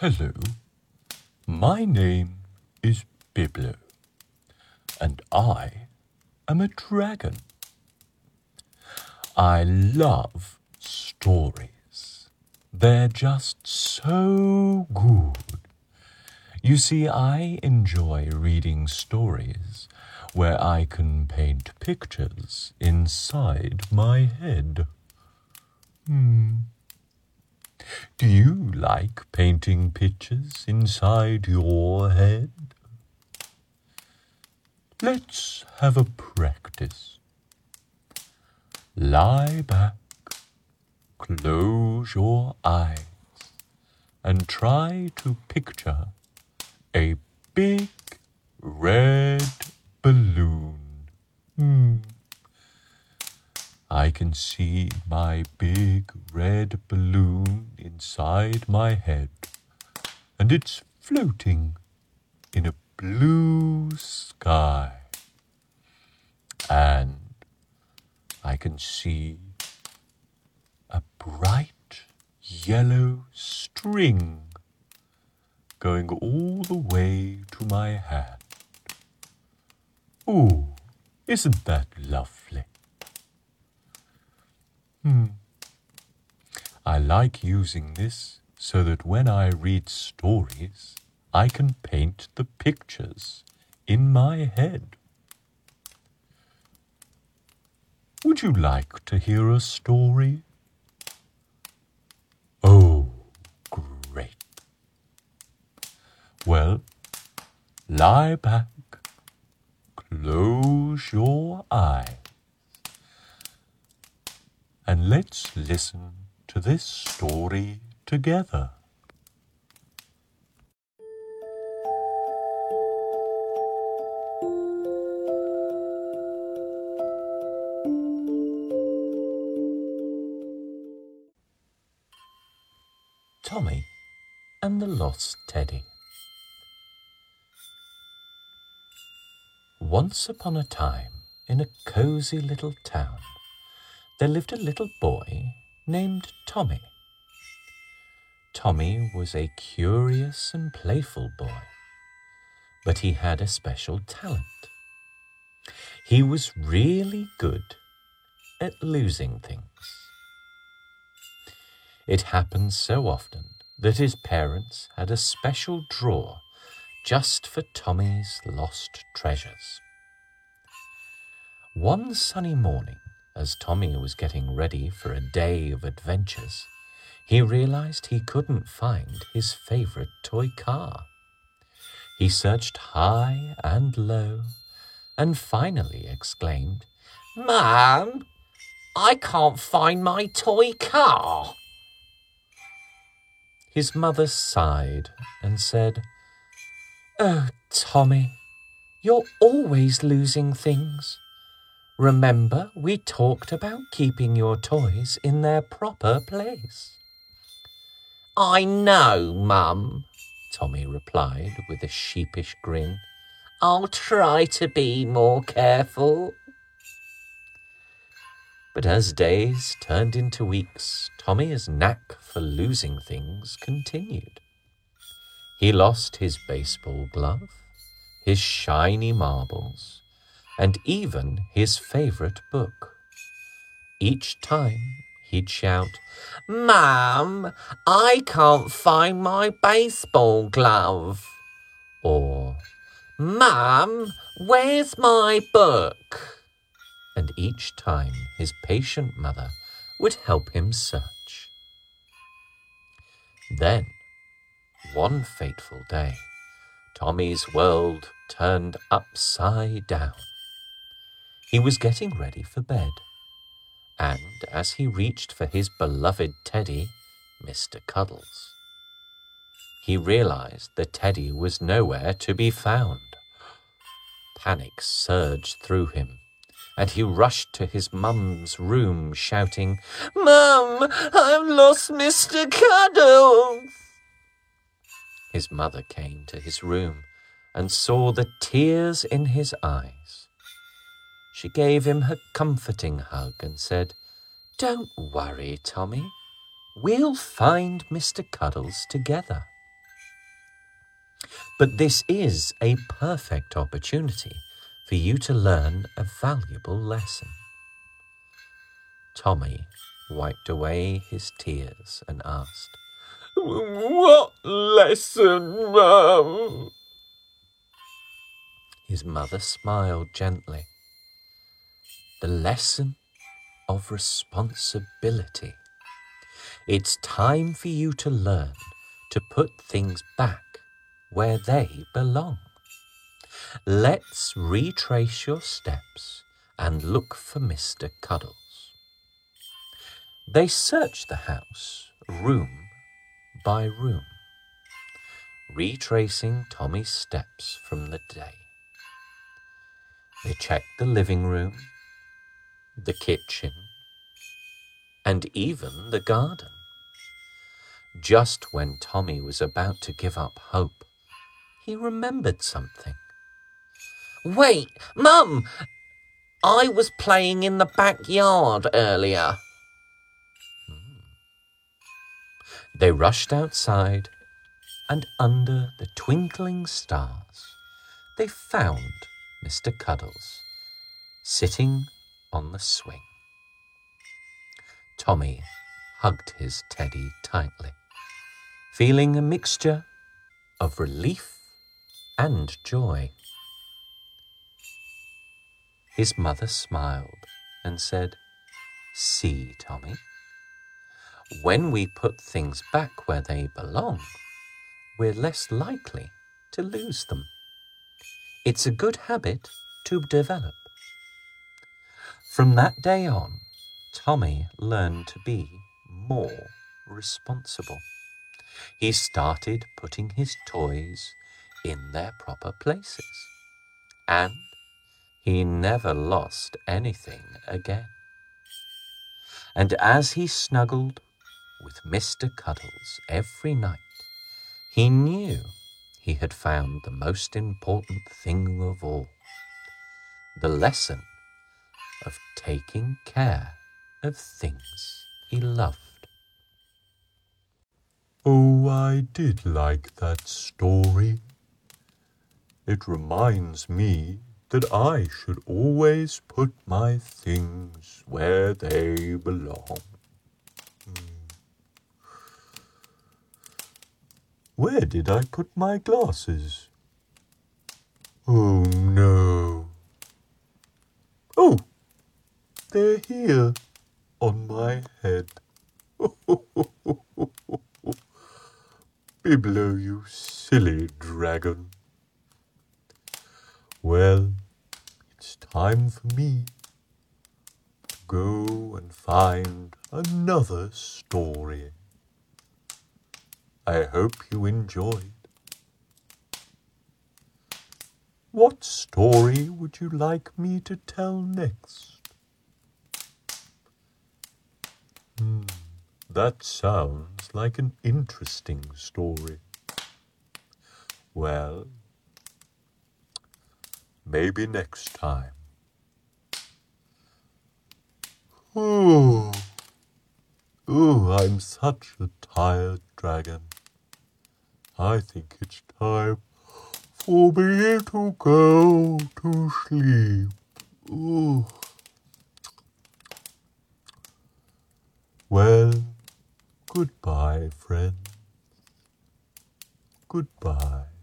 Hello, my name is Biblo, and I am a dragon. I love stories. They're just so good. You see, I enjoy reading stories where I can paint pictures inside my head. Hmm. Do you like painting pictures inside your head? Let's have a practice. Lie back, close your eyes, and try to picture a big red balloon. Hmm. I can see my big red balloon inside my head, and it's floating in a blue sky. And I can see a bright yellow string going all the way to my hand. Ooh, isn't that lovely? Hmm. I like using this so that when I read stories, I can paint the pictures in my head. Would you like to hear a story? Oh, great. Well, lie back, close your eyes and let's listen to this story together. Tommy and the Lost Teddy. Once upon a time, in a cosy little town, there lived a little boy named Tommy. Tommy was a curious and playful boy, but he had a special talent. He was really good at losing things. It happened so often that his parents had a special drawer just for Tommy's lost treasures. One sunny morning, as Tommy was getting ready for a day of adventures, he realized he couldn't find his favorite toy car. He searched high and low and finally exclaimed, Mom, I can't find my toy car. His mother sighed and said, Oh, Tommy, you're always losing things. Remember, we talked about keeping your toys in their proper place. I know, Mum, Tommy replied with a sheepish grin. I'll try to be more careful. But as days turned into weeks, Tommy's knack for losing things continued. He lost his baseball glove, his shiny marbles, and even his favorite book. Each time he'd shout, Mum, I can't find my baseball glove. Or, Mum, where's my book? And each time his patient mother would help him search. Then, one fateful day, Tommy's world turned upside down. He was getting ready for bed, and as he reached for his beloved teddy, Mr. Cuddles, he realized the teddy was nowhere to be found. Panic surged through him, and he rushed to his mum's room, shouting, Mum, I've lost Mr. Cuddles! His mother came to his room and saw the tears in his eyes. She gave him a comforting hug and said, Don't worry, Tommy. We'll find Mr. Cuddles together. But this is a perfect opportunity for you to learn a valuable lesson. Tommy wiped away his tears and asked, What lesson, Mum? His mother smiled gently. The lesson of responsibility. It's time for you to learn to put things back where they belong. Let's retrace your steps and look for Mr. Cuddles. They searched the house room by room, retracing Tommy's steps from the day. They checked the living room, the kitchen, and even the garden. Just when Tommy was about to give up hope, he remembered something. Wait, Mum! I was playing in the backyard earlier. Hmm. They rushed outside, and under the twinkling stars, they found Mr. Cuddles sitting on the swing. Tommy hugged his teddy tightly, feeling a mixture of relief and joy. His mother smiled and said, See, Tommy, when we put things back where they belong, we're less likely to lose them. It's a good habit to develop. From that day on, Tommy learned to be more responsible. He started putting his toys in their proper places, and he never lost anything again. And as he snuggled with Mr. Cuddles every night, he knew he had found the most important thing of all the lesson of taking care of things he loved. Oh, I did like that story. It reminds me that I should always put my things where they belong. Hmm. Where did I put my glasses? Oh no. Oh, here on my head. Biblo, you silly dragon. Well, it's time for me to go and find another story. I hope you enjoyed. What story would you like me to tell next? That sounds like an interesting story. Well, maybe next time. Ooh, oh, I'm such a tired dragon. I think it's time for me to go to sleep. Ooh. Well, goodbye, friends. Goodbye.